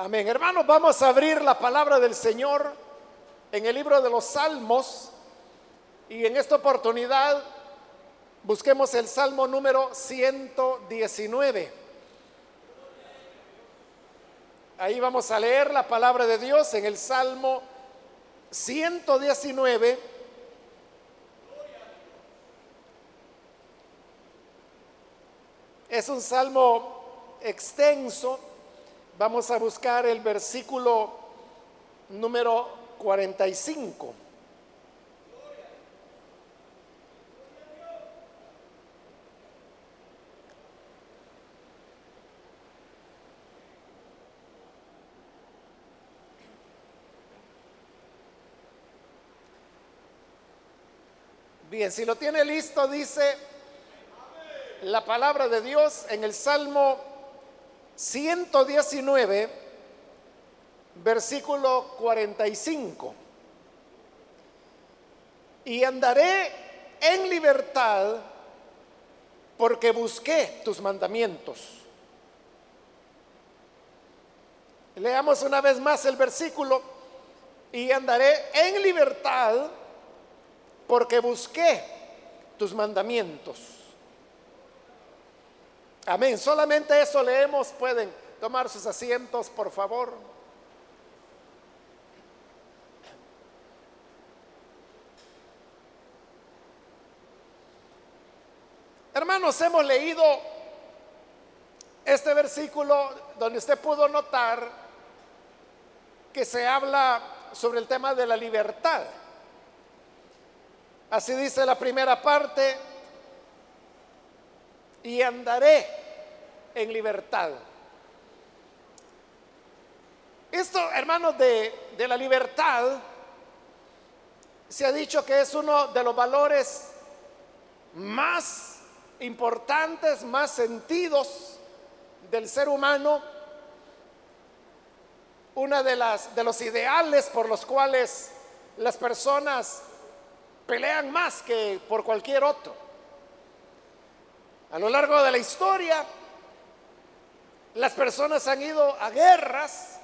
Amén. Hermanos, vamos a abrir la palabra del Señor en el libro de los Salmos y en esta oportunidad busquemos el Salmo número 119. Ahí vamos a leer la palabra de Dios en el Salmo 119. Es un salmo extenso Vamos a buscar el versículo número 45. Bien, si lo tiene listo, dice la palabra de Dios en el Salmo 119, versículo 45. Y andaré en libertad porque busqué tus mandamientos. Leamos una vez más el versículo. Y andaré en libertad porque busqué tus mandamientos. Amén. Solamente eso leemos. Pueden tomar sus asientos, por favor. Hermanos, hemos leído este versículo donde usted pudo notar que se habla sobre el tema de la libertad. Así dice la primera parte, y andaré en libertad. Esto, hermanos, de, de la libertad, se ha dicho que es uno de los valores más importantes, más sentidos del ser humano, una de de los ideales por los cuales las personas pelean más que por cualquier otro. A lo largo de la historia, las personas han ido a guerras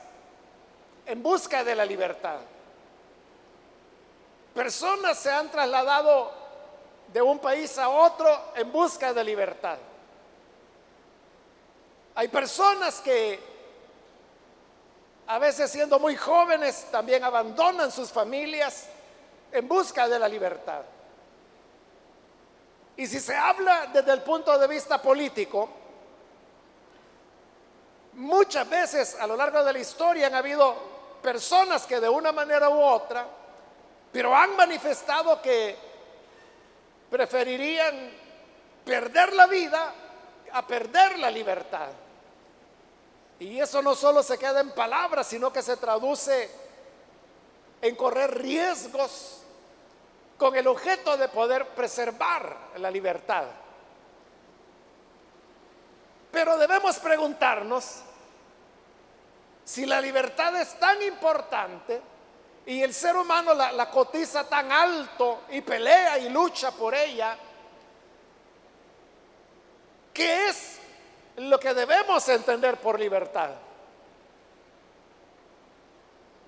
en busca de la libertad. Personas se han trasladado de un país a otro en busca de libertad. Hay personas que a veces siendo muy jóvenes también abandonan sus familias en busca de la libertad. Y si se habla desde el punto de vista político, muchas veces a lo largo de la historia han habido personas que de una manera u otra, pero han manifestado que preferirían perder la vida a perder la libertad. Y eso no solo se queda en palabras, sino que se traduce en correr riesgos con el objeto de poder preservar la libertad. Pero debemos preguntarnos si la libertad es tan importante y el ser humano la, cotiza tan alto y pelea y lucha por ella, ¿qué es lo que debemos entender por libertad?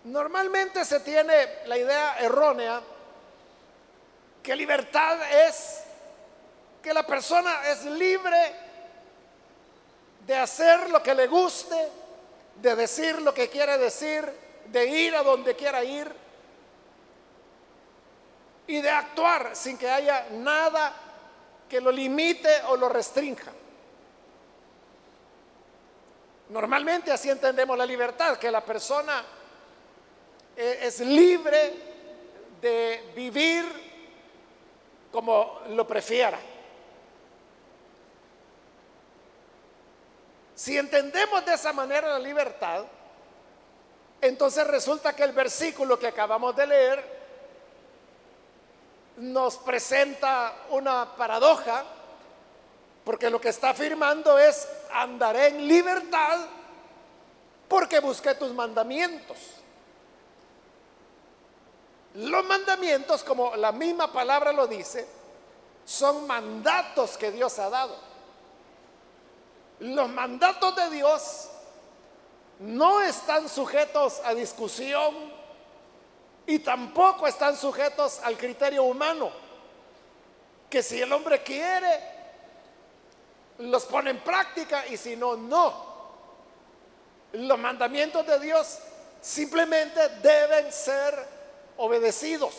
Normalmente se tiene la idea errónea que libertad es que la persona es libre de hacer lo que le guste, de decir lo que quiere decir, de ir a donde quiera ir y de actuar sin que haya nada que lo limite o lo restrinja. Normalmente así entendemos la libertad, que la persona eh, es libre de vivir como lo prefiera. Si entendemos de esa manera la libertad, entonces resulta que el versículo que acabamos de leer nos presenta una paradoja, porque lo que está afirmando es, andaré en libertad porque busqué tus mandamientos. Los mandamientos, como la misma palabra lo dice, son mandatos que Dios ha dado. Los mandatos de Dios no están sujetos a discusión y tampoco están sujetos al criterio humano, que si el hombre quiere, los pone en práctica y si no, no. Los mandamientos de Dios simplemente deben ser obedecidos.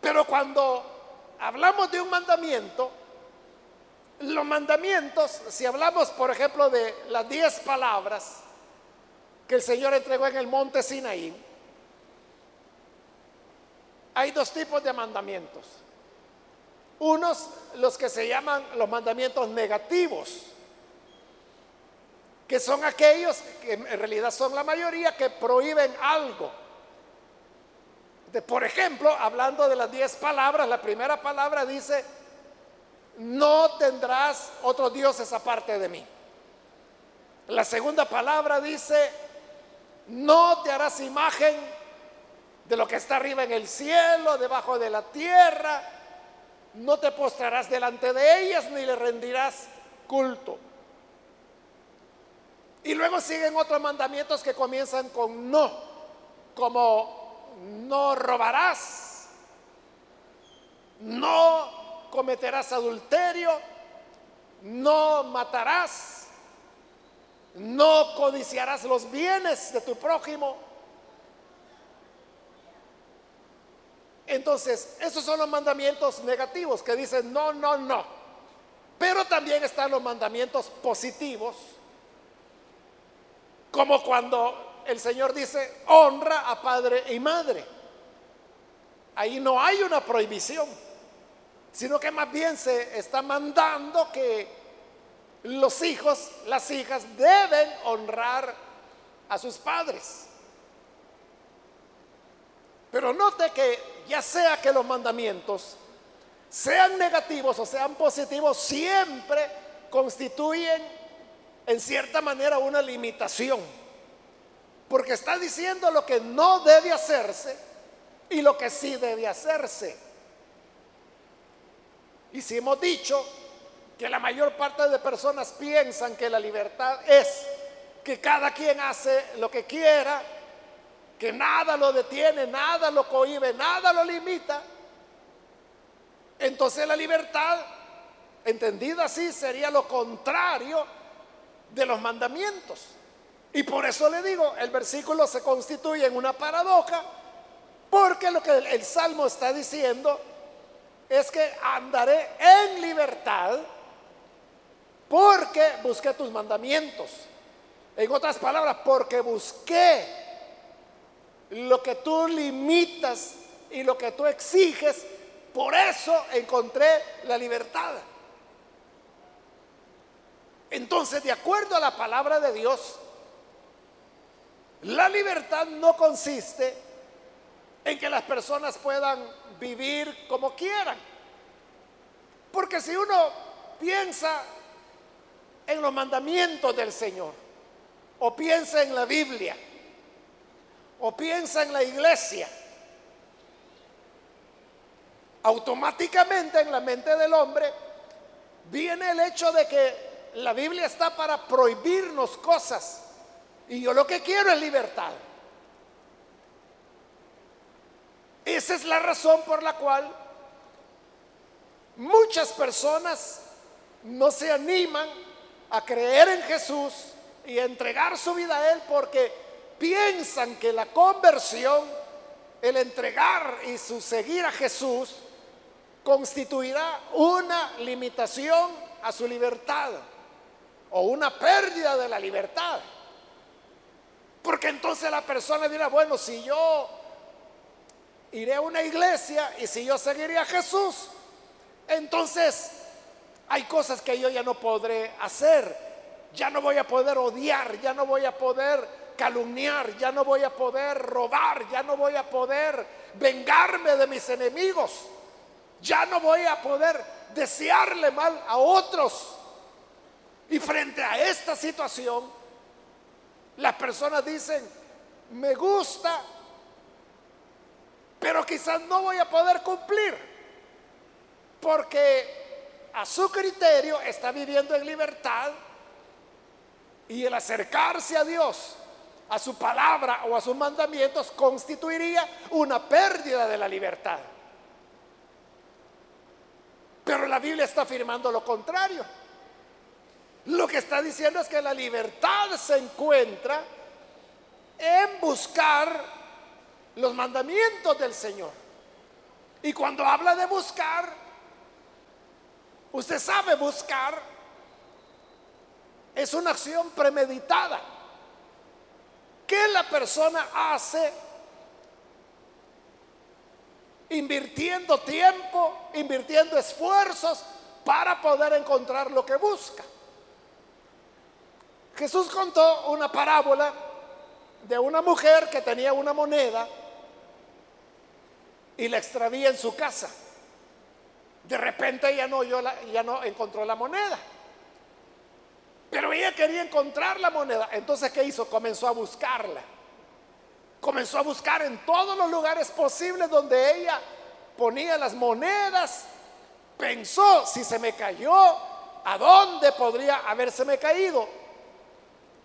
Pero cuando hablamos de un mandamiento, los mandamientos, si hablamos por ejemplo de las diez palabras que el Señor entregó en el monte Sinaí, hay dos tipos de mandamientos. Unos, los que se llaman los mandamientos negativos, que son aquellos que en realidad son la mayoría que prohíben algo. Por ejemplo, hablando de las diez palabras, la primera palabra dice, no tendrás otros dioses aparte de mí. La segunda palabra dice, no te harás imagen de lo que está arriba en el cielo, debajo de la tierra, no te postrarás delante de ellas ni le rendirás culto. Y luego siguen otros mandamientos que comienzan con no, como no robarás, no cometerás adulterio, no matarás, no codiciarás los bienes de tu prójimo. Entonces, esos son los mandamientos negativos que dicen no, no, no. Pero también están los mandamientos positivos, como cuando el Señor dice honra a padre y madre. Ahí no hay una prohibición sino que más bien se está mandando que los hijos, las hijas deben honrar a sus padres. Pero note que ya sea que los mandamientos sean negativos o sean positivos, siempre constituyen en cierta manera una limitación. Porque está diciendo lo que no debe hacerse y lo que sí debe hacerse. Y si hemos dicho que la mayor parte de personas piensan que la libertad es que cada quien hace lo que quiera, que nada lo detiene, nada lo cohibe, nada lo limita, entonces la libertad, entendida así, sería lo contrario de los mandamientos. Y por eso le digo, el versículo se constituye en una paradoja, porque lo que el, Salmo está diciendo es que andaré en libertad porque busqué tus mandamientos. En otras palabras, porque busqué lo que tú limitas y lo que tú exiges, por eso encontré la libertad. Entonces, de acuerdo a la palabra de Dios, la libertad no consiste en que las personas puedan vivir como quieran. Porque si uno piensa en los mandamientos del Señor, o piensa en la Biblia, o piensa en la iglesia, automáticamente en la mente del hombre viene el hecho de que la Biblia está para prohibirnos cosas. Y yo lo que quiero es libertad. Esa es la razón por la cual muchas personas no se animan a creer en Jesús y entregar su vida a Él porque piensan que la conversión, el entregar y su seguir a Jesús, constituirá una limitación a su libertad o una pérdida de la libertad. Porque entonces la persona dirá, bueno, si yo iré a una iglesia y si yo seguiré a Jesús, entonces hay cosas que yo ya no podré hacer. Ya no voy a poder odiar, ya no voy a poder calumniar, ya no voy a poder robar, ya no voy a poder vengarme de mis enemigos, ya no voy a poder desearle mal a otros. Y frente a esta situación, las personas dicen, me gusta pero quizás no voy a poder cumplir, porque a su criterio está viviendo en libertad Y el acercarse a Dios, a su palabra o a sus mandamientos, constituiría una pérdida de la libertad. Pero la Biblia está afirmando lo contrario. Lo que está diciendo es que la libertad se encuentra en buscar los mandamientos del Señor. Y cuando habla de buscar, usted sabe buscar, es una acción premeditada. que la persona hace invirtiendo tiempo, invirtiendo esfuerzos para poder encontrar lo que busca? Jesús contó una parábola de una mujer que tenía una moneda y la extravía en su casa. De repente ya no, yo ya no encontró la moneda. Pero ella quería encontrar la moneda. Entonces, ¿qué hizo? Comenzó a buscarla. Comenzó a buscar en todos los lugares posibles donde ella ponía las monedas. Pensó, si se me cayó, ¿a dónde podría habérseme caído?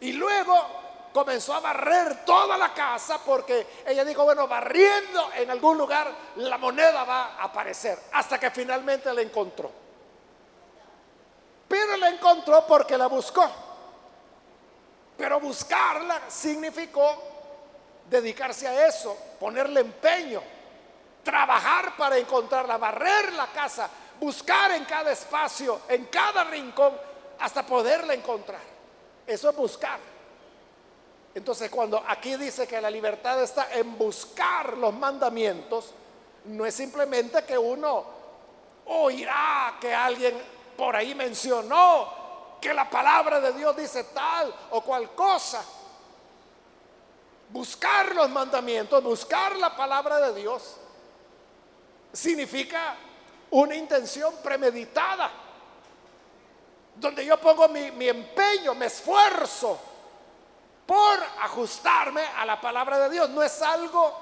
Y luego comenzó a barrer toda la casa porque ella dijo, bueno, barriendo en algún lugar la moneda va a aparecer, hasta que finalmente la encontró. Pero la encontró porque la buscó. Pero buscarla significó dedicarse a eso, ponerle empeño, trabajar para encontrarla, barrer la casa, buscar en cada espacio, en cada rincón, hasta poderla encontrar. Eso es buscar. Entonces cuando aquí dice que la libertad está en buscar los mandamientos, no es simplemente que uno oirá que alguien por ahí mencionó que la palabra de Dios dice tal o cual cosa. Buscar los mandamientos, buscar la palabra de Dios, significa una intención premeditada, donde yo pongo mi, mi empeño, me esfuerzo por ajustarme a la palabra de Dios. No es algo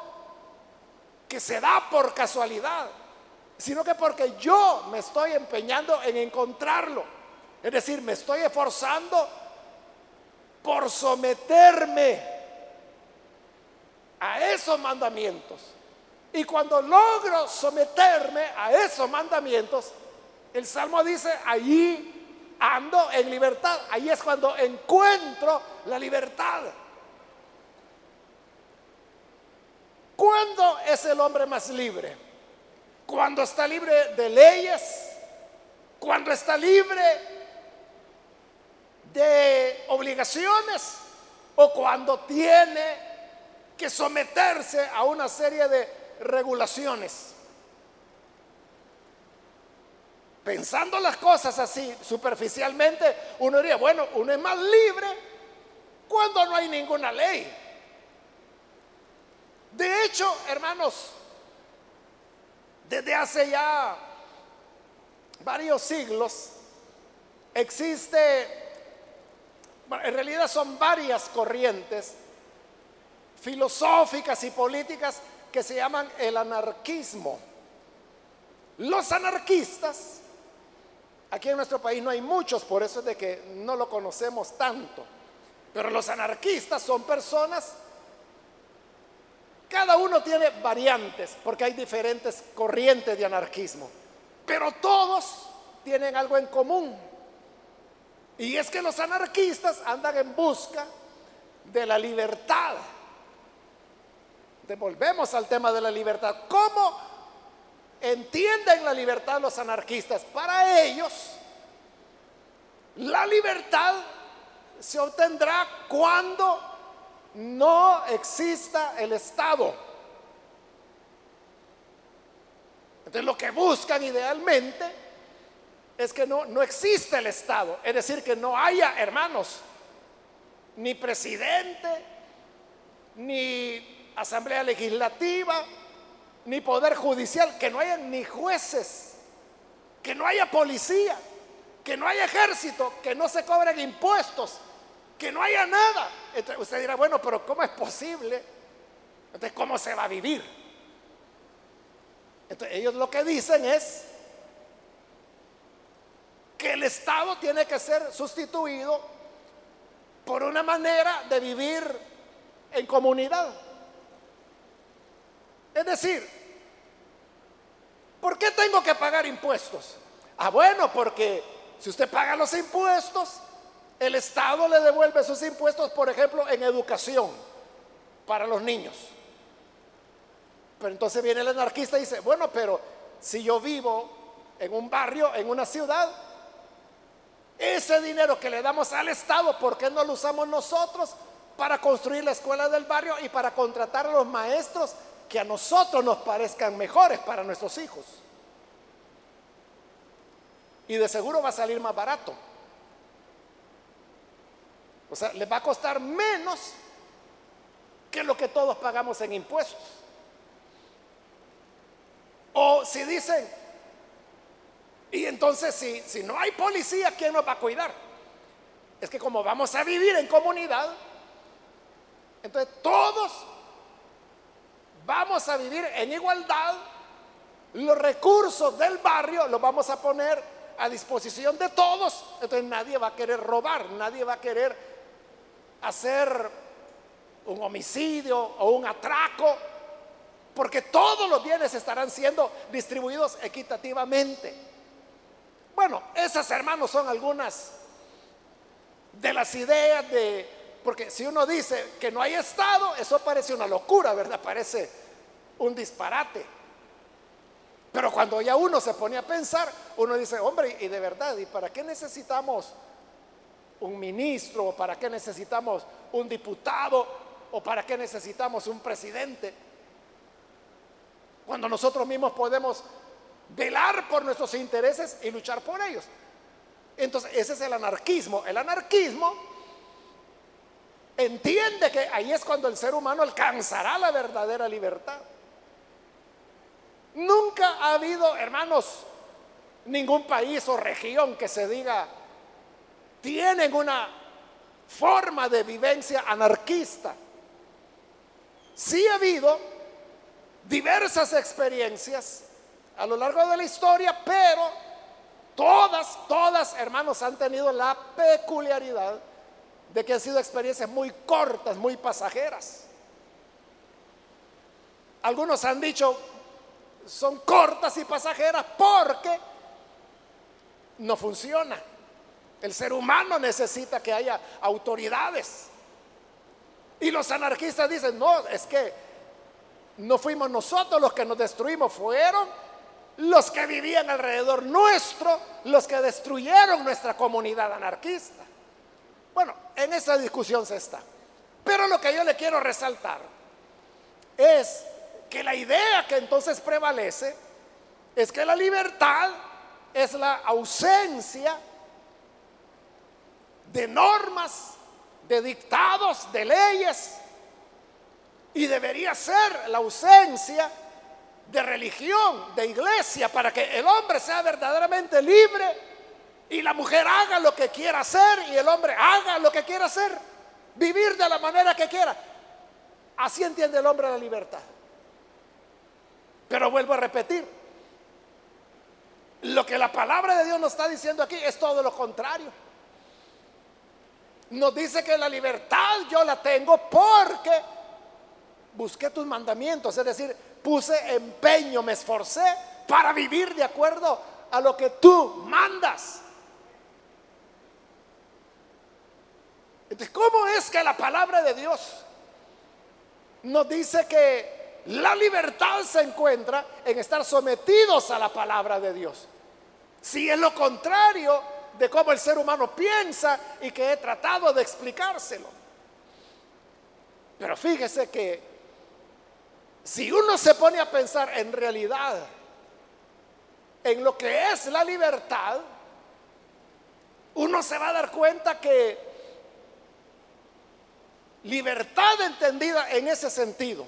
que se da por casualidad, sino que porque yo me estoy empeñando en encontrarlo. Es decir, me estoy esforzando por someterme a esos mandamientos. Y cuando logro someterme a esos mandamientos, el Salmo dice, allí ando en libertad. Ahí es cuando encuentro la libertad. ¿Cuándo es el hombre más libre? Cuando está libre de leyes, cuando está libre de obligaciones o cuando tiene que someterse a una serie de regulaciones. Pensando las cosas así superficialmente, uno diría, bueno, uno es más libre cuando no hay ninguna ley. De hecho, hermanos, desde hace ya varios siglos existe, en realidad son varias corrientes filosóficas y políticas que se llaman el anarquismo. Los anarquistas Aquí en nuestro país no hay muchos, por eso es de que no lo conocemos tanto. Pero los anarquistas son personas, cada uno tiene variantes, porque hay diferentes corrientes de anarquismo, pero todos tienen algo en común. Y es que los anarquistas andan en busca de la libertad. Devolvemos al tema de la libertad. ¿Cómo entienden la libertad los anarquistas. Para ellos, la libertad se obtendrá cuando no exista el Estado. Entonces lo que buscan idealmente es que no, no existe el Estado, es decir, que no haya hermanos, ni presidente, ni asamblea legislativa, ni poder judicial, que no haya ni jueces, que no haya policía, que no haya ejército, que no se cobren impuestos, que no haya nada. Entonces usted dirá, bueno, pero ¿cómo es posible? Entonces, ¿cómo se va a vivir? Entonces, ellos lo que dicen es que el Estado tiene que ser sustituido por una manera de vivir en comunidad. Es decir, ¿por qué tengo que pagar impuestos? Ah, bueno, porque si usted paga los impuestos, el Estado le devuelve sus impuestos, por ejemplo, en educación para los niños. Pero entonces viene el anarquista y dice, bueno, pero si yo vivo en un barrio, en una ciudad, ese dinero que le damos al Estado, ¿por qué no lo usamos nosotros para construir la escuela del barrio y para contratar a los maestros que a nosotros nos parezcan mejores para nuestros hijos? Y de seguro va a salir más barato. O sea, les va a costar menos que lo que todos pagamos en impuestos. O si dicen, y entonces si, si no hay policía, ¿quién nos va a cuidar? Es que como vamos a vivir en comunidad, entonces todos vamos a vivir en igualdad, los recursos del barrio los vamos a poner a disposición de todos, entonces nadie va a querer robar, nadie va a querer hacer un homicidio o un atraco, porque todos los bienes estarán siendo distribuidos equitativamente. Bueno, esas hermanos son algunas de las ideas de, porque si uno dice que no hay Estado, eso parece una locura, ¿verdad? Parece un disparate. Pero cuando ya uno se pone a pensar, uno dice, hombre, y de verdad, ¿y para qué necesitamos un ministro? ¿O para qué necesitamos un diputado? ¿O para qué necesitamos un presidente? Cuando nosotros mismos podemos velar por nuestros intereses y luchar por ellos. Entonces, ese es el anarquismo. El anarquismo entiende que ahí es cuando el ser humano alcanzará la verdadera libertad. Nunca ha habido, hermanos, ningún país o región que se diga, tienen una forma de vivencia anarquista. Sí ha habido diversas experiencias a lo largo de la historia, pero todas, todas, hermanos, han tenido la peculiaridad de que han sido experiencias muy cortas, muy pasajeras. Algunos han dicho, son cortas y pasajeras porque no funciona. El ser humano necesita que haya autoridades. Y los anarquistas dicen, no, es que no fuimos nosotros los que nos destruimos, fueron los que vivían alrededor nuestro, los que destruyeron nuestra comunidad anarquista. Bueno, en esa discusión se está. Pero lo que yo le quiero resaltar es que la idea que entonces prevalece es que la libertad es la ausencia de normas, de dictados, de leyes, y debería ser la ausencia de religión, de iglesia, para que el hombre sea verdaderamente libre y la mujer haga lo que quiera hacer y el hombre haga lo que quiera hacer, vivir de la manera que quiera. Así entiende el hombre la libertad. Pero vuelvo a repetir, lo que la palabra de Dios nos está diciendo aquí es todo lo contrario. Nos dice que la libertad yo la tengo porque busqué tus mandamientos, es decir, puse empeño, me esforcé para vivir de acuerdo a lo que tú mandas. Entonces, ¿cómo es que la palabra de Dios nos dice que la libertad se encuentra en estar sometidos a la palabra de Dios? Si es lo contrario de cómo el ser humano piensa y que he tratado de explicárselo. Pero fíjese que si uno se pone a pensar en realidad en lo que es la libertad, uno se va a dar cuenta que libertad entendida en ese sentido,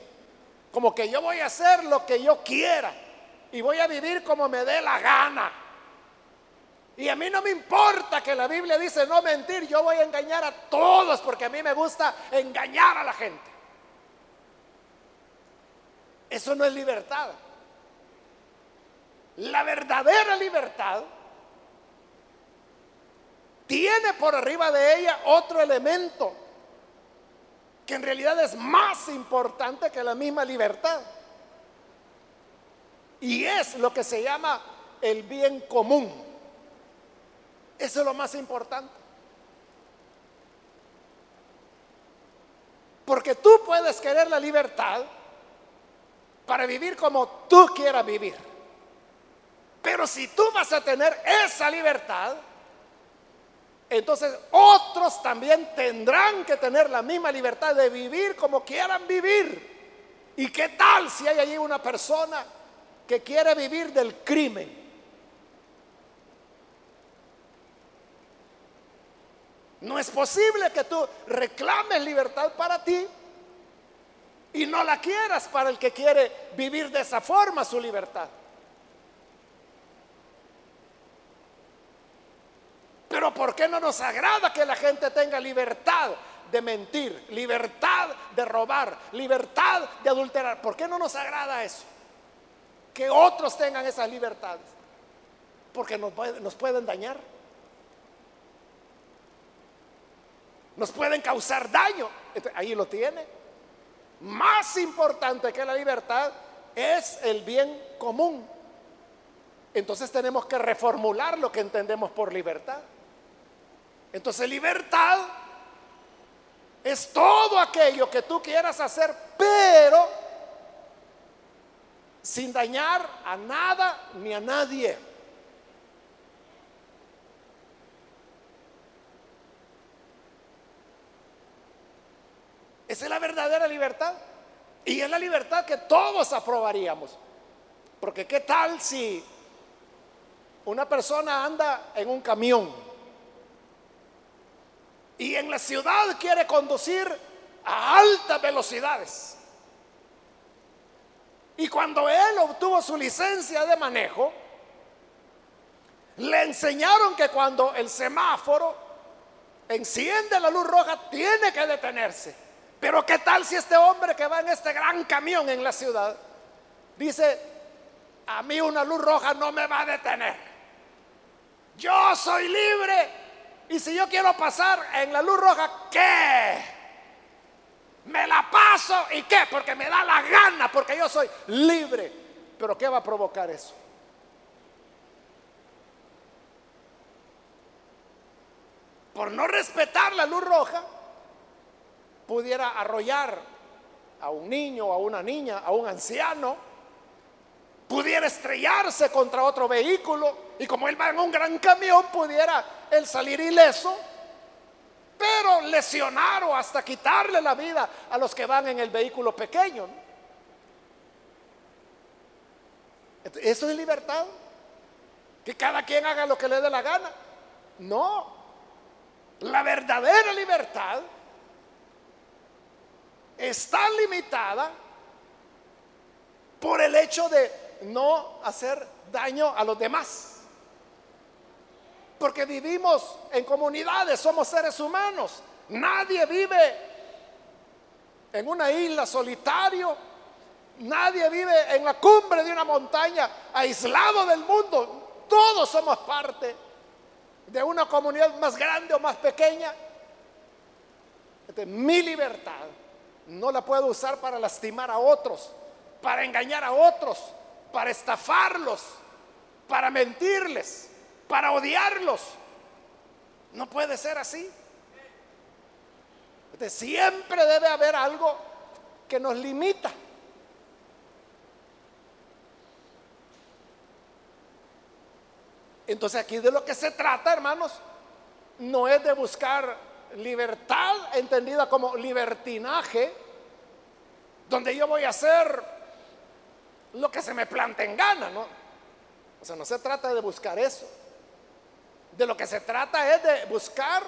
como que yo voy a hacer lo que yo quiera y voy a vivir como me dé la gana. Y a mí no me importa que la Biblia dice no mentir, yo voy a engañar a todos porque a mí me gusta engañar a la gente. Eso no es libertad. La verdadera libertad tiene por arriba de ella otro elemento que en realidad es más importante que la misma libertad. Y es lo que se llama el bien común. Eso es lo más importante. Porque tú puedes querer la libertad para vivir como tú quieras vivir. Pero si tú vas a tener esa libertad, entonces otros también tendrán que tener la misma libertad de vivir como quieran vivir. ¿Y qué tal si hay allí una persona que quiere vivir del crimen? No es posible que tú reclames libertad para ti y no la quieras para el que quiere vivir de esa forma su libertad. Pero ¿por qué no nos agrada que la gente tenga libertad de mentir, libertad de robar, libertad de adulterar? ¿Por qué no nos agrada eso? Que otros tengan esas libertades. Porque nos, pueden dañar. nos pueden causar daño. Ahí lo tiene. Más importante que la libertad es el bien común. Entonces tenemos que reformular lo que entendemos por libertad. Entonces libertad es todo aquello que tú quieras hacer, pero sin dañar a nada ni a nadie. Esa es la verdadera libertad. Y es la libertad que todos aprobaríamos. Porque qué tal si una persona anda en un camión y en la ciudad quiere conducir a altas velocidades. Y cuando él obtuvo su licencia de manejo, le enseñaron que cuando el semáforo enciende la luz roja, tiene que detenerse. Pero ¿qué tal si este hombre que va en este gran camión en la ciudad dice, a mí una luz roja no me va a detener? Yo soy libre y si yo quiero pasar en la luz roja, ¿qué? Me la paso y qué? Porque me da la gana, porque yo soy libre. Pero ¿qué va a provocar eso? Por no respetar la luz roja, pudiera arrollar a un niño, a una niña, a un anciano, pudiera estrellarse contra otro vehículo y como él va en un gran camión pudiera él salir ileso, pero lesionar o hasta quitarle la vida a los que van en el vehículo pequeño. ¿Eso es libertad? Que cada quien haga lo que le dé la gana. No. La verdadera libertad está limitada por el hecho de no hacer daño a los demás. Porque vivimos en comunidades, somos seres humanos. Nadie vive en una isla solitario. Nadie vive en la cumbre de una montaña aislado del mundo. Todos somos parte de una comunidad más grande o más pequeña. mi libertad no la puedo usar para lastimar a otros, para engañar a otros, para estafarlos, para mentirles, para odiarlos. No puede ser así. siempre debe haber algo que nos limita. Entonces aquí de lo que se trata, hermanos, no es de buscar libertad entendida como libertinaje, donde yo voy a hacer lo que se me plante en gana, ¿no? O sea, no se trata de buscar eso. De lo que se trata es de buscar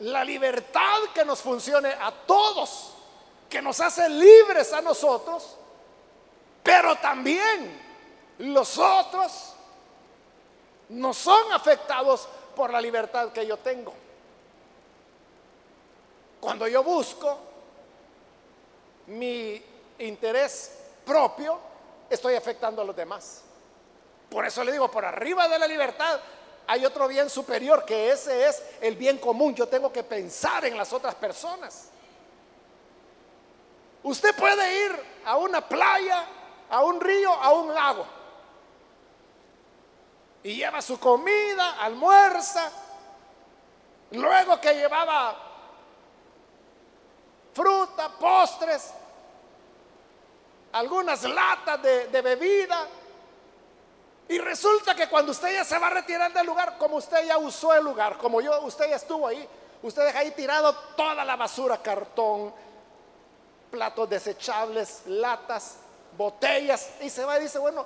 la libertad que nos funcione a todos, que nos hace libres a nosotros, pero también los otros no son afectados por la libertad que yo tengo. Cuando yo busco mi interés propio, estoy afectando a los demás. Por eso le digo, por arriba de la libertad hay otro bien superior, que ese es el bien común. Yo tengo que pensar en las otras personas. Usted puede ir a una playa, a un río, a un lago. Y lleva su comida, almuerza. Luego que llevaba fruta, postres, algunas latas de, de bebida, y resulta que cuando usted ya se va a retirar del lugar, como usted ya usó el lugar, como yo, usted ya estuvo ahí, usted deja ahí tirado toda la basura, cartón, platos desechables, latas, botellas, y se va y dice, bueno,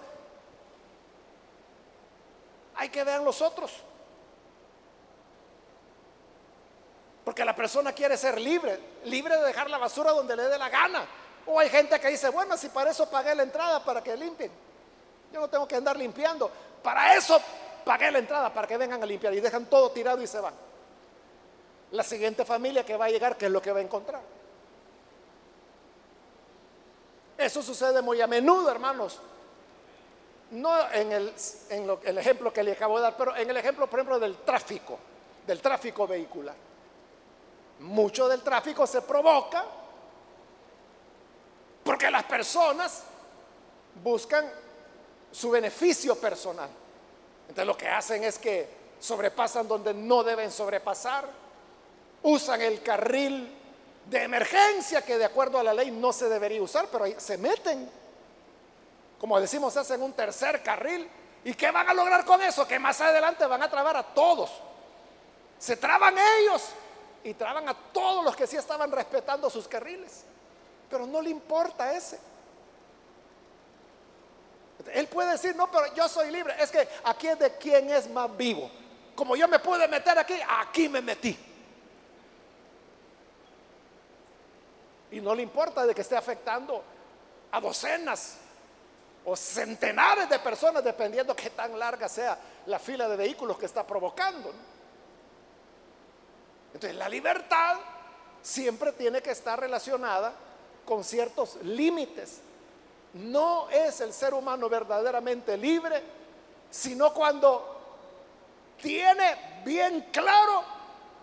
hay que ver los otros. Porque la persona quiere ser libre, libre de dejar la basura donde le dé la gana. O hay gente que dice, bueno, si para eso pagué la entrada para que limpien. Yo no tengo que andar limpiando. Para eso pagué la entrada, para que vengan a limpiar y dejan todo tirado y se van. La siguiente familia que va a llegar, ¿qué es lo que va a encontrar? Eso sucede muy a menudo, hermanos. No en, el, el ejemplo que le acabo de dar, pero en el ejemplo, por ejemplo, del tráfico, del tráfico vehicular. Mucho del tráfico se provoca porque las personas buscan su beneficio personal. Entonces lo que hacen es que sobrepasan donde no deben sobrepasar, usan el carril de emergencia que de acuerdo a la ley no se debería usar, pero ahí se meten, como decimos, hacen un tercer carril. ¿Y qué van a lograr con eso? Que más adelante van a trabar a todos. Se traban ellos y traban a todos los que sí estaban respetando sus carriles. Pero no le importa ese. Él puede decir, no, pero yo soy libre. Es que aquí es de quien es más vivo. Como yo me pude meter aquí, aquí me metí. Y no le importa de que esté afectando a docenas o centenares de personas, dependiendo qué tan larga sea la fila de vehículos que está provocando. Entonces, la libertad siempre tiene que estar relacionada con ciertos límites no es el ser humano verdaderamente libre, sino cuando tiene bien claro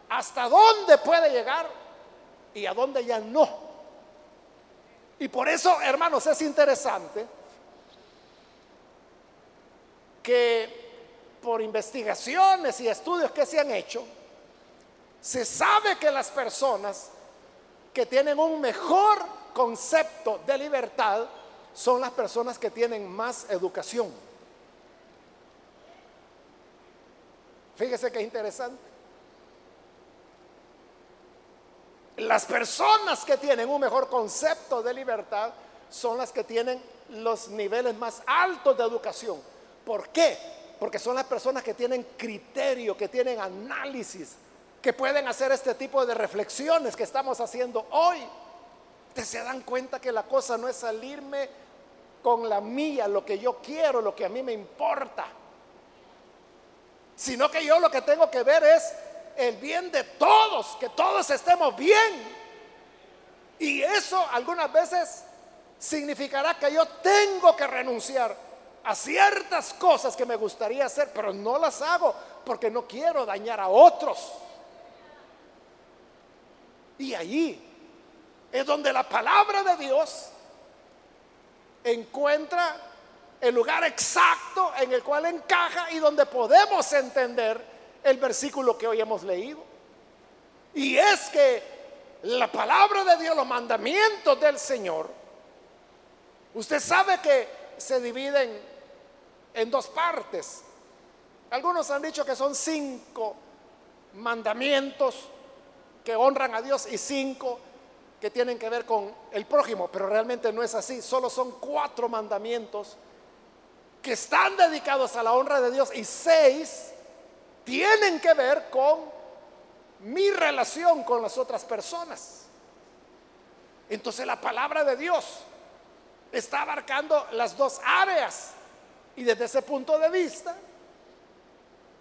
hasta dónde puede llegar y a dónde ya no. Y por eso, hermanos, es interesante que por investigaciones y estudios que se han hecho, se sabe que las personas que tienen un mejor concepto de libertad son las personas que tienen más educación. Fíjese qué interesante. Las personas que tienen un mejor concepto de libertad son las que tienen los niveles más altos de educación. ¿Por qué? Porque son las personas que tienen criterio, que tienen análisis, que pueden hacer este tipo de reflexiones que estamos haciendo hoy. Ustedes se dan cuenta que la cosa no es salirme con la mía, lo que yo quiero, lo que a mí me importa. Sino que yo lo que tengo que ver es el bien de todos, que todos estemos bien. Y eso algunas veces significará que yo tengo que renunciar a ciertas cosas que me gustaría hacer, pero no las hago porque no quiero dañar a otros. Y ahí es donde la palabra de Dios encuentra el lugar exacto en el cual encaja y donde podemos entender el versículo que hoy hemos leído. Y es que la palabra de Dios, los mandamientos del Señor, usted sabe que se dividen en dos partes. Algunos han dicho que son cinco mandamientos que honran a Dios y cinco que tienen que ver con el prójimo, pero realmente no es así. Solo son cuatro mandamientos que están dedicados a la honra de Dios y seis tienen que ver con mi relación con las otras personas. Entonces la palabra de Dios está abarcando las dos áreas y desde ese punto de vista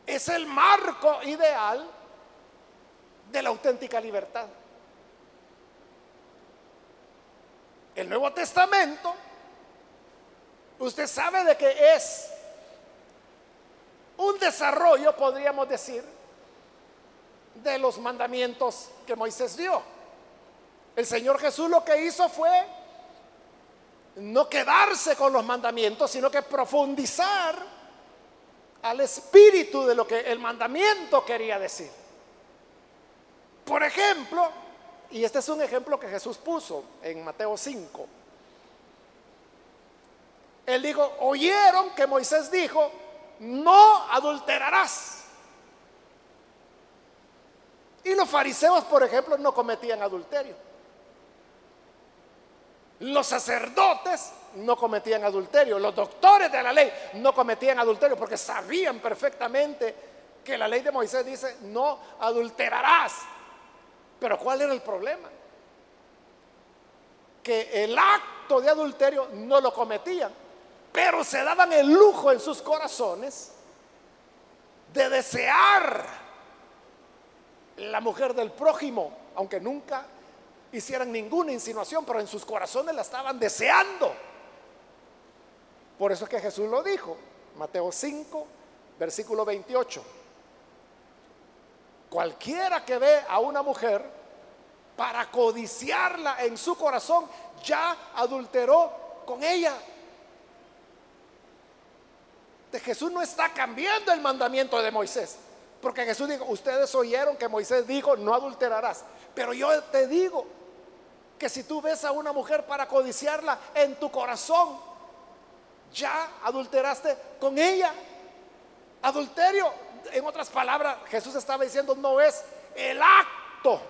es el marco ideal de la auténtica libertad. El Nuevo Testamento, usted sabe de que es un desarrollo, podríamos decir, de los mandamientos que Moisés dio. El Señor Jesús lo que hizo fue no quedarse con los mandamientos, sino que profundizar al espíritu de lo que el mandamiento quería decir. Por ejemplo, y este es un ejemplo que Jesús puso en Mateo 5. Él dijo, oyeron que Moisés dijo, no adulterarás. Y los fariseos, por ejemplo, no cometían adulterio. Los sacerdotes no cometían adulterio. Los doctores de la ley no cometían adulterio porque sabían perfectamente que la ley de Moisés dice, no adulterarás. Pero ¿cuál era el problema? Que el acto de adulterio no lo cometían, pero se daban el lujo en sus corazones de desear la mujer del prójimo, aunque nunca hicieran ninguna insinuación, pero en sus corazones la estaban deseando. Por eso es que Jesús lo dijo, Mateo 5, versículo 28. Cualquiera que ve a una mujer para codiciarla en su corazón, ya adulteró con ella. De Jesús no está cambiando el mandamiento de Moisés. Porque Jesús dijo, ustedes oyeron que Moisés dijo, no adulterarás. Pero yo te digo que si tú ves a una mujer para codiciarla en tu corazón, ya adulteraste con ella. Adulterio en otras palabras, Jesús estaba diciendo, no es el acto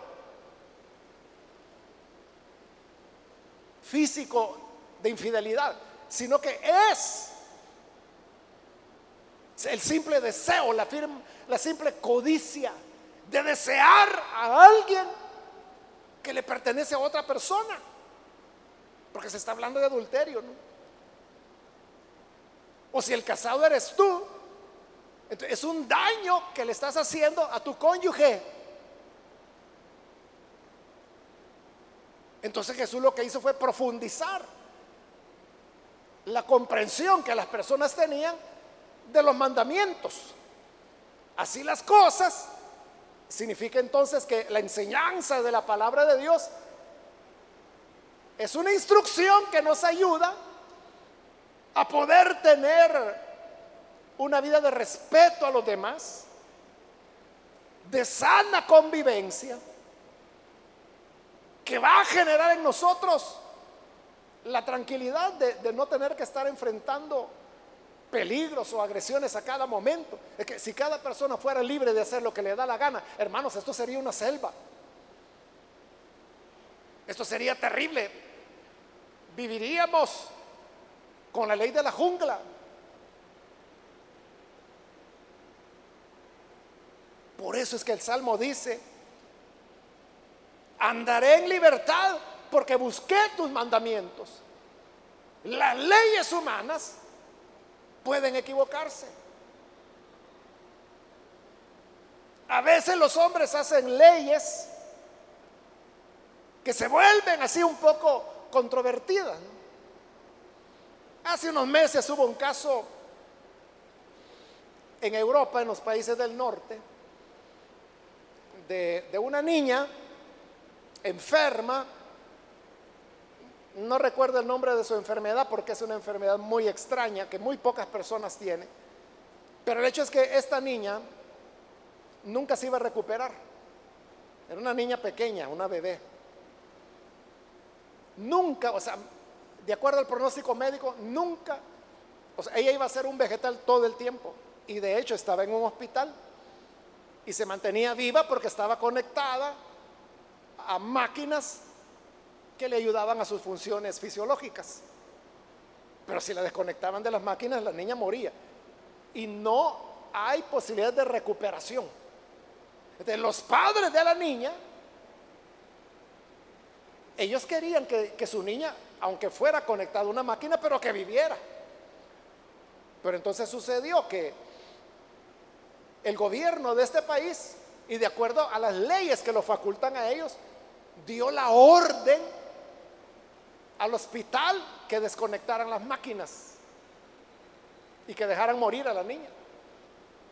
físico de infidelidad, sino que es el simple deseo, la, la simple codicia de desear a alguien que le pertenece a otra persona. Porque se está hablando de adulterio, O si el casado eres tú, es un daño que le estás haciendo a tu cónyuge. Entonces Jesús lo que hizo fue profundizar la comprensión que las personas tenían de los mandamientos. Así las cosas, significa entonces que la enseñanza de la palabra de Dios es una instrucción que nos ayuda a poder tener una vida de respeto a los demás, de sana convivencia, que va a generar en nosotros la tranquilidad de, no tener que estar enfrentando peligros o agresiones a cada momento. Es que si cada persona fuera libre de hacer lo que le da la gana, hermanos, esto sería una selva. Esto sería terrible. Viviríamos con la ley de la jungla. Por eso es que el Salmo dice, andaré en libertad porque busqué tus mandamientos. Las leyes humanas pueden equivocarse. A veces los hombres hacen leyes que se vuelven así un poco controvertidas. Hace unos meses hubo un caso en Europa, en los países del norte, de, una niña enferma, no recuerdo el nombre de su enfermedad porque es una enfermedad muy extraña que muy pocas personas tienen, pero el hecho es que esta niña nunca se iba a recuperar. Era una niña pequeña, una bebé. Nunca, o sea, de acuerdo al pronóstico médico, nunca, ella iba a ser un vegetal todo el tiempo y de hecho estaba en un hospital y se mantenía viva porque estaba conectada a máquinas que le ayudaban a sus funciones fisiológicas. Pero si la desconectaban de las máquinas, la niña moría. Y no hay posibilidad de recuperación. De los padres de la niña, ellos querían que, que su niña, aunque fuera conectada a una máquina, pero que viviera. Pero entonces sucedió que el gobierno de este país, y de acuerdo a las leyes que lo facultan a ellos, dio la orden al hospital que desconectaran las máquinas y que dejaran morir a la niña.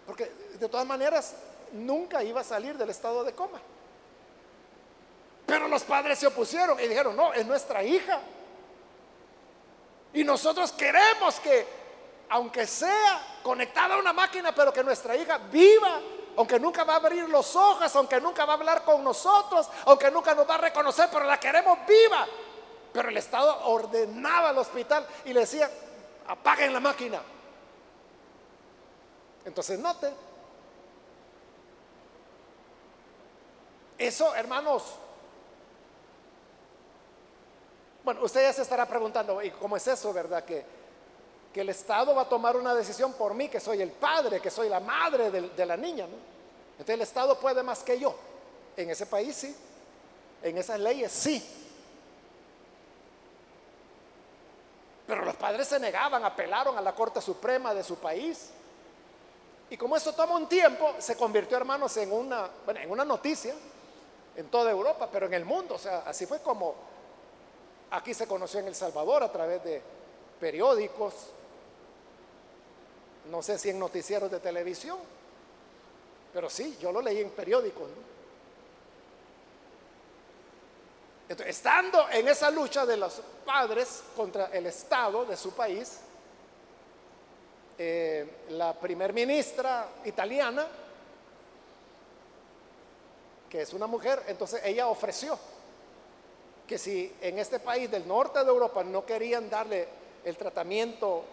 porque de todas maneras nunca iba a salir del estado de coma. Pero los padres se opusieron y dijeron, no, es nuestra hija. Y nosotros queremos que, aunque sea conectada a una máquina, pero que nuestra hija viva, aunque nunca va a abrir los ojos, aunque nunca va a hablar con nosotros, aunque nunca nos va a reconocer, pero la queremos viva. Pero el Estado ordenaba al hospital y le decía, apaguen la máquina. Entonces note, eso hermanos, bueno, usted ya se estará preguntando, ¿y cómo es eso, verdad? Que, el Estado va a tomar una decisión por mí, que soy el padre, que soy la madre de, la niña. Entonces el Estado puede más que yo. En ese país sí, en esas leyes sí. Pero los padres se negaban, apelaron a la Corte Suprema de su país. Y como eso toma un tiempo, se convirtió, hermanos, en una, bueno, en una noticia en toda Europa, pero en el mundo. O sea, así fue como Aquí se conoció en El Salvador a través de periódicos, no sé si en noticieros de televisión, pero sí, yo lo leí en periódicos. estando en esa lucha de los padres contra el Estado de su país, eh, la primer ministra italiana, que es una mujer, entonces ella ofreció que si en este país del norte de Europa no querían darle el tratamiento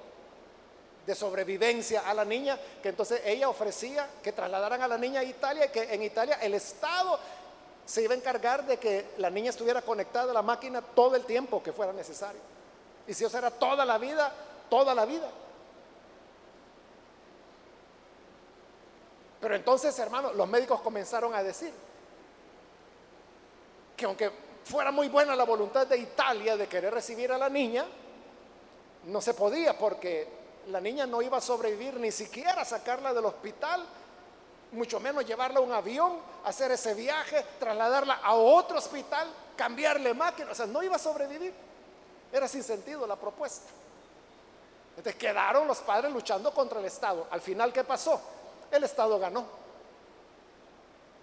de sobrevivencia a la niña, que entonces ella ofrecía que trasladaran a la niña a Italia y que en Italia el Estado se iba a encargar de que la niña estuviera conectada a la máquina todo el tiempo que fuera necesario. Y si eso era toda la vida, toda la vida. Pero entonces, hermanos, los médicos comenzaron a decir que aunque fuera muy buena la voluntad de Italia de querer recibir a la niña, no se podía porque la niña no iba a sobrevivir ni siquiera sacarla del hospital, mucho menos llevarla a un avión, hacer ese viaje, trasladarla a otro hospital, cambiarle máquina, o sea, no iba a sobrevivir. Era sin sentido la propuesta. Entonces quedaron los padres luchando contra el Estado. Al final, ¿qué pasó? El Estado ganó.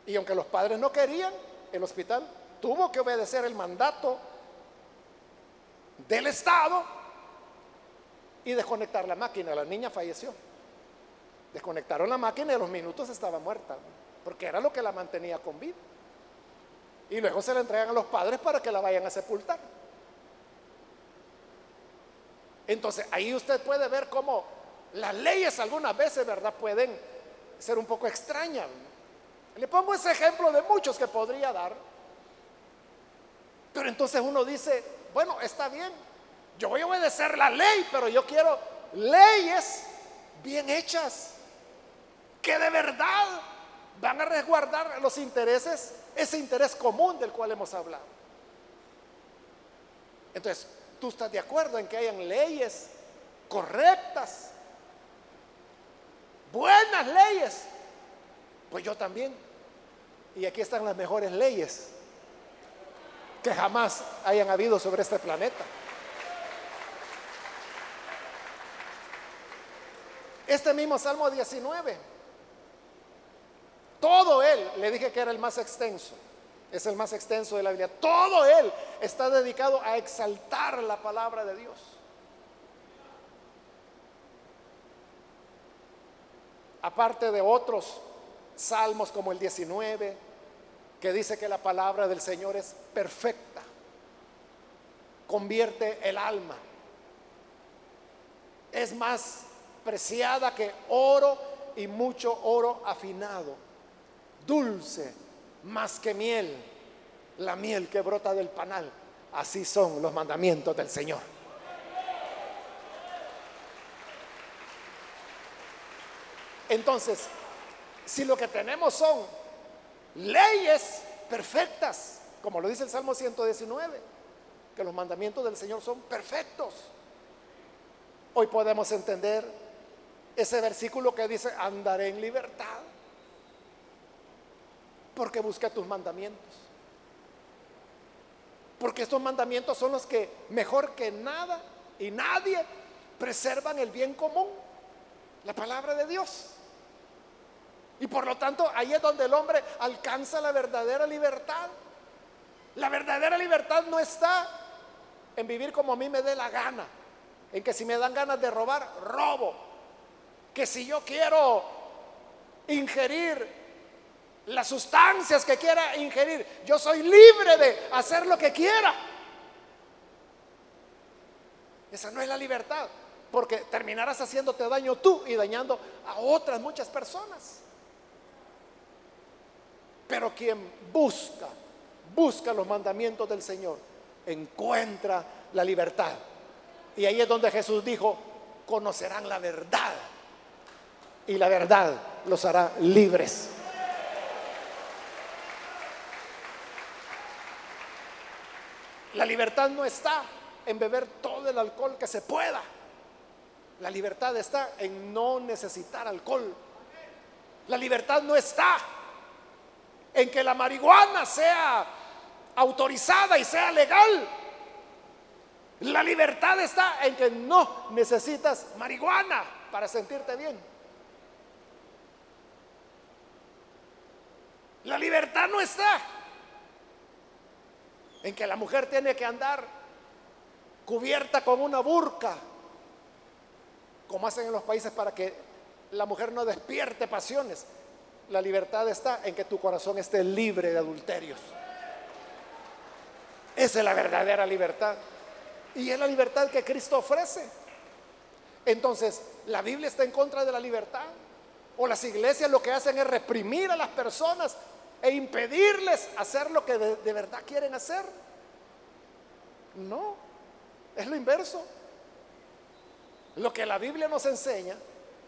Y aunque los padres no querían, el hospital tuvo que obedecer el mandato del Estado y desconectar la máquina. La niña falleció. Desconectaron la máquina y a los minutos estaba muerta, porque era lo que la mantenía con vida. Y luego se la entregan a los padres para que la vayan a sepultar. Entonces ahí usted puede ver cómo las leyes algunas veces, ¿verdad? Pueden ser un poco extrañas. Le pongo ese ejemplo de muchos que podría dar pero entonces uno dice, bueno, está bien, yo voy a obedecer la ley, pero yo quiero leyes bien hechas, que de verdad van a resguardar los intereses, ese interés común del cual hemos hablado. Entonces, ¿tú estás de acuerdo en que hayan leyes correctas, buenas leyes? Pues yo también. Y aquí están las mejores leyes que jamás hayan habido sobre este planeta. Este mismo Salmo 19, todo él, le dije que era el más extenso, es el más extenso de la Biblia, todo él está dedicado a exaltar la palabra de Dios. Aparte de otros salmos como el 19, que dice que la palabra del Señor es perfecta, convierte el alma, es más preciada que oro y mucho oro afinado, dulce más que miel, la miel que brota del panal. Así son los mandamientos del Señor. Entonces, si lo que tenemos son leyes perfectas, como lo dice el Salmo 119, que los mandamientos del Señor son perfectos. Hoy podemos entender ese versículo que dice, andaré en libertad, porque busqué tus mandamientos. Porque estos mandamientos son los que mejor que nada y nadie preservan el bien común, la palabra de Dios. Y por lo tanto, ahí es donde el hombre alcanza la verdadera libertad. La verdadera libertad no está en vivir como a mí me dé la gana, en que si me dan ganas de robar, robo. Que si yo quiero ingerir las sustancias que quiera ingerir, yo soy libre de hacer lo que quiera. Esa no es la libertad, porque terminarás haciéndote daño tú y dañando a otras muchas personas. Pero quien busca, busca los mandamientos del Señor, encuentra la libertad. Y ahí es donde Jesús dijo, conocerán la verdad. Y la verdad los hará libres. La libertad no está en beber todo el alcohol que se pueda. La libertad está en no necesitar alcohol. La libertad no está en que la marihuana sea autorizada y sea legal. La libertad está en que no necesitas marihuana para sentirte bien. La libertad no está en que la mujer tiene que andar cubierta con una burca, como hacen en los países para que la mujer no despierte pasiones. La libertad está en que tu corazón esté libre de adulterios. Esa es la verdadera libertad. Y es la libertad que Cristo ofrece. Entonces, ¿la Biblia está en contra de la libertad? ¿O las iglesias lo que hacen es reprimir a las personas e impedirles hacer lo que de, verdad quieren hacer. No, es lo inverso. Lo que la Biblia nos enseña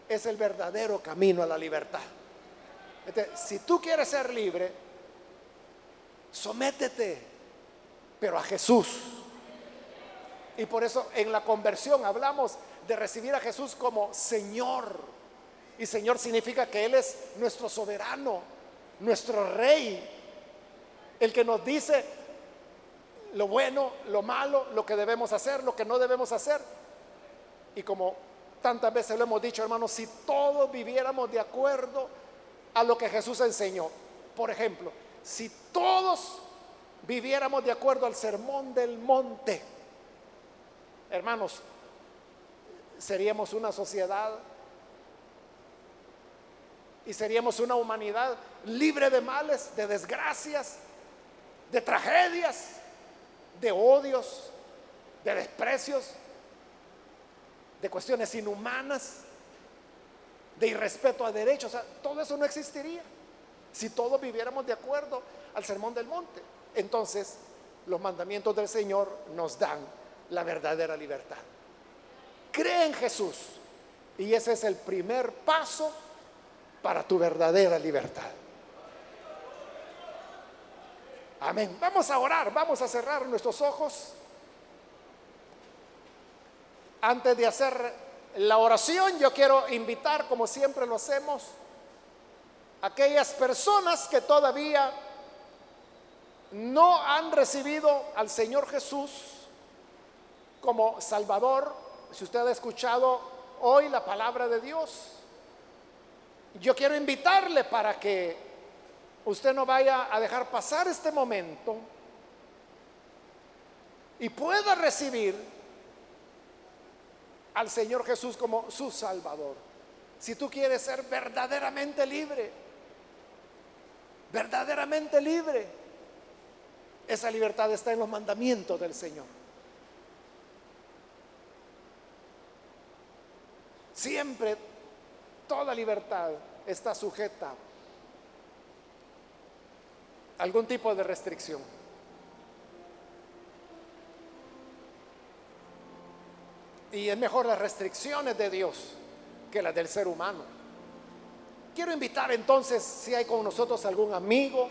es el verdadero camino a la libertad. si tú quieres ser libre, sométete, pero a Jesús. Y por eso en la conversión hablamos de recibir a Jesús como Señor. Y Señor significa que Él es nuestro soberano, nuestro rey, el que nos dice lo bueno, lo malo, lo que debemos hacer, lo que no debemos hacer. Y como tantas veces lo hemos dicho, hermanos, si todos viviéramos de acuerdo a lo que Jesús enseñó, por ejemplo, si todos viviéramos de acuerdo al sermón del monte, hermanos, seríamos una sociedad y seríamos una humanidad libre de males, de desgracias, de tragedias, de odios, de desprecios, de cuestiones inhumanas, de irrespeto a derechos. todo eso no existiría si todos viviéramos de acuerdo al sermón del monte. Entonces, los mandamientos del Señor nos dan la verdadera libertad. Cree en Jesús. Y ese es el primer paso para tu verdadera libertad. Amén. Vamos a orar, vamos a cerrar nuestros ojos. Antes de hacer la oración, yo quiero invitar, como siempre lo hacemos, a aquellas personas que todavía no han recibido al Señor Jesús como Salvador. Si usted ha escuchado hoy la palabra de Dios, yo quiero invitarle para que usted no vaya a dejar pasar este momento y pueda recibir al Señor Jesús como su Salvador. Si tú quieres ser verdaderamente libre, verdaderamente libre, esa libertad está en los mandamientos del Señor. Siempre toda libertad está sujeta a algún tipo de restricción. Y es mejor las restricciones de Dios que las del ser humano. Quiero invitar entonces si hay con nosotros algún amigo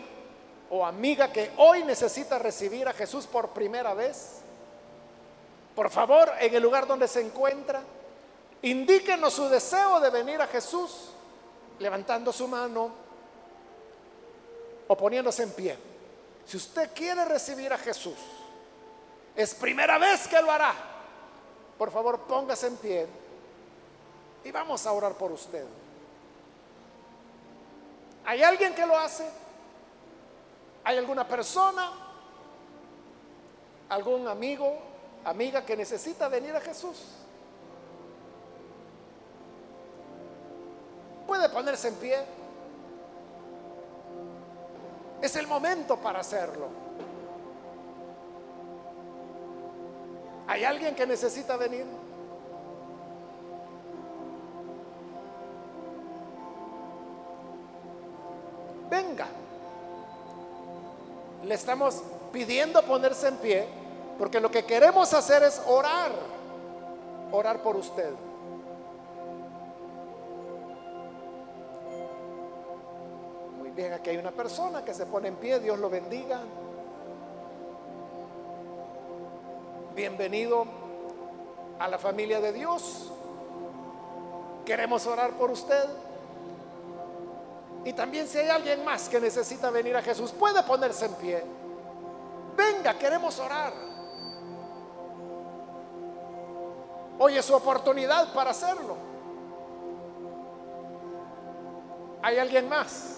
o amiga que hoy necesita recibir a Jesús por primera vez. Por favor, en el lugar donde se encuentra, Indíquenos su deseo de venir a Jesús levantando su mano o poniéndose en pie. Si usted quiere recibir a Jesús, es primera vez que lo hará. Por favor, póngase en pie y vamos a orar por usted. ¿Hay alguien que lo hace? ¿Hay alguna persona? ¿Algún amigo, amiga que necesita venir a Jesús? Puede ponerse en pie. Es el momento para hacerlo. ¿Hay alguien que necesita venir? Venga. Le estamos pidiendo ponerse en pie porque lo que queremos hacer es orar. Orar por usted. Aquí hay una persona que se pone en pie. Dios lo bendiga. Bienvenido a la familia de Dios. Queremos orar por usted. Y también si hay alguien más que necesita venir a Jesús, puede ponerse en pie. Venga, queremos orar. Hoy es su oportunidad para hacerlo. ¿Hay alguien más?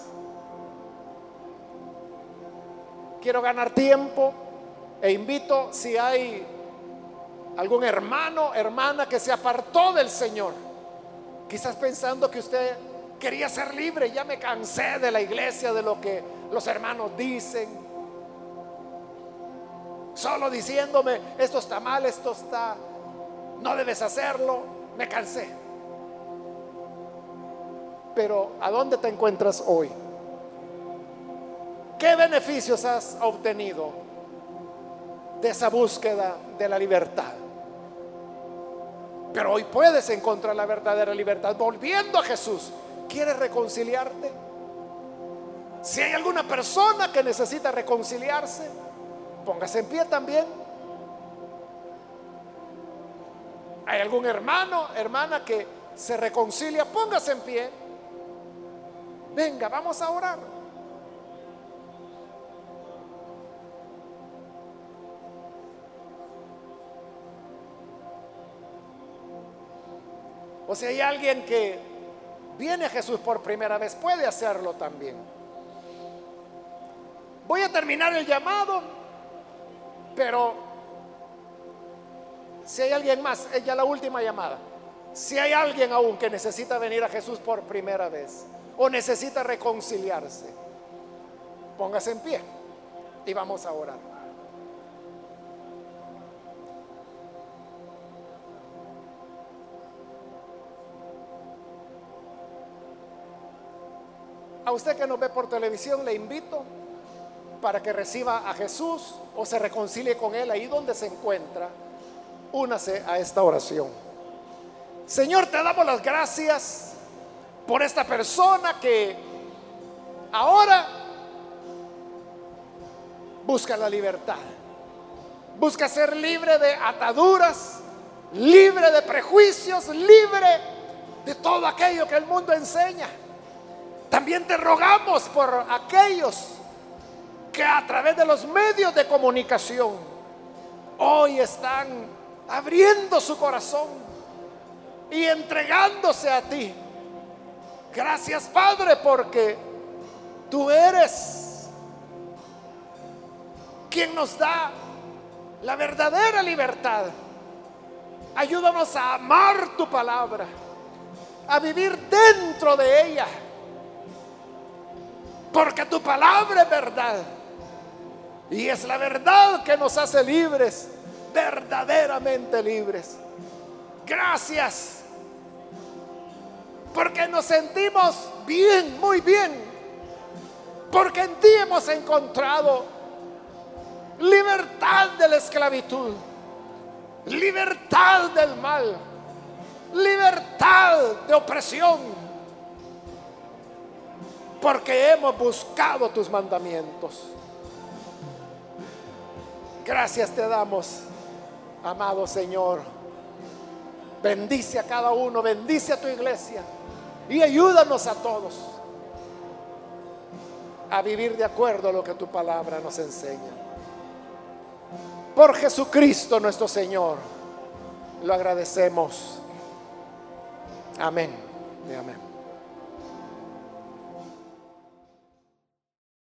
Quiero ganar tiempo e invito si hay algún hermano, hermana que se apartó del Señor, quizás pensando que usted quería ser libre, ya me cansé de la iglesia, de lo que los hermanos dicen. Solo diciéndome, esto está mal, esto está, no debes hacerlo, me cansé. Pero ¿a dónde te encuentras hoy? ¿Qué beneficios has obtenido de esa búsqueda de la libertad? Pero hoy puedes encontrar la verdadera libertad volviendo a Jesús ¿Quieres reconciliarte? Si hay alguna persona que necesita reconciliarse, póngase en pie también. ¿Hay algún hermano, hermana que se reconcilia? Póngase en pie. Venga, vamos a orar. O si hay alguien que viene Jesús por primera vez, puede hacerlo también. Voy a terminar el llamado, pero si hay alguien más, es ya la última llamada. Si hay alguien aún que necesita venir a Jesús por primera vez o necesita reconciliarse, póngase en pie y vamos a orar. A usted que nos ve por televisión le invito para que reciba a Jesús o se reconcilie con Él ahí donde se encuentra. Únase a esta oración. Señor, te damos las gracias por esta persona que ahora busca la libertad. Busca ser libre de ataduras, libre de prejuicios, libre de todo aquello que el mundo enseña. También te rogamos por aquellos que a través de los medios de comunicación hoy están abriendo su corazón y entregándose a ti. Gracias Padre porque tú eres quien nos da la verdadera libertad. Ayúdanos a amar tu palabra, a vivir dentro de ella porque tu palabra es verdad. Y es la verdad que nos hace libres, verdaderamente libres. Gracias. Porque nos sentimos bien, muy bien. Porque en ti hemos encontrado libertad de la esclavitud, libertad del mal, libertad de opresión porque hemos buscado tus mandamientos. Gracias te damos, amado Señor. Bendice a cada uno, bendice a tu iglesia y ayúdanos a todos a vivir de acuerdo a lo que tu palabra nos enseña. Por Jesucristo nuestro Señor, lo agradecemos. Amén y amén.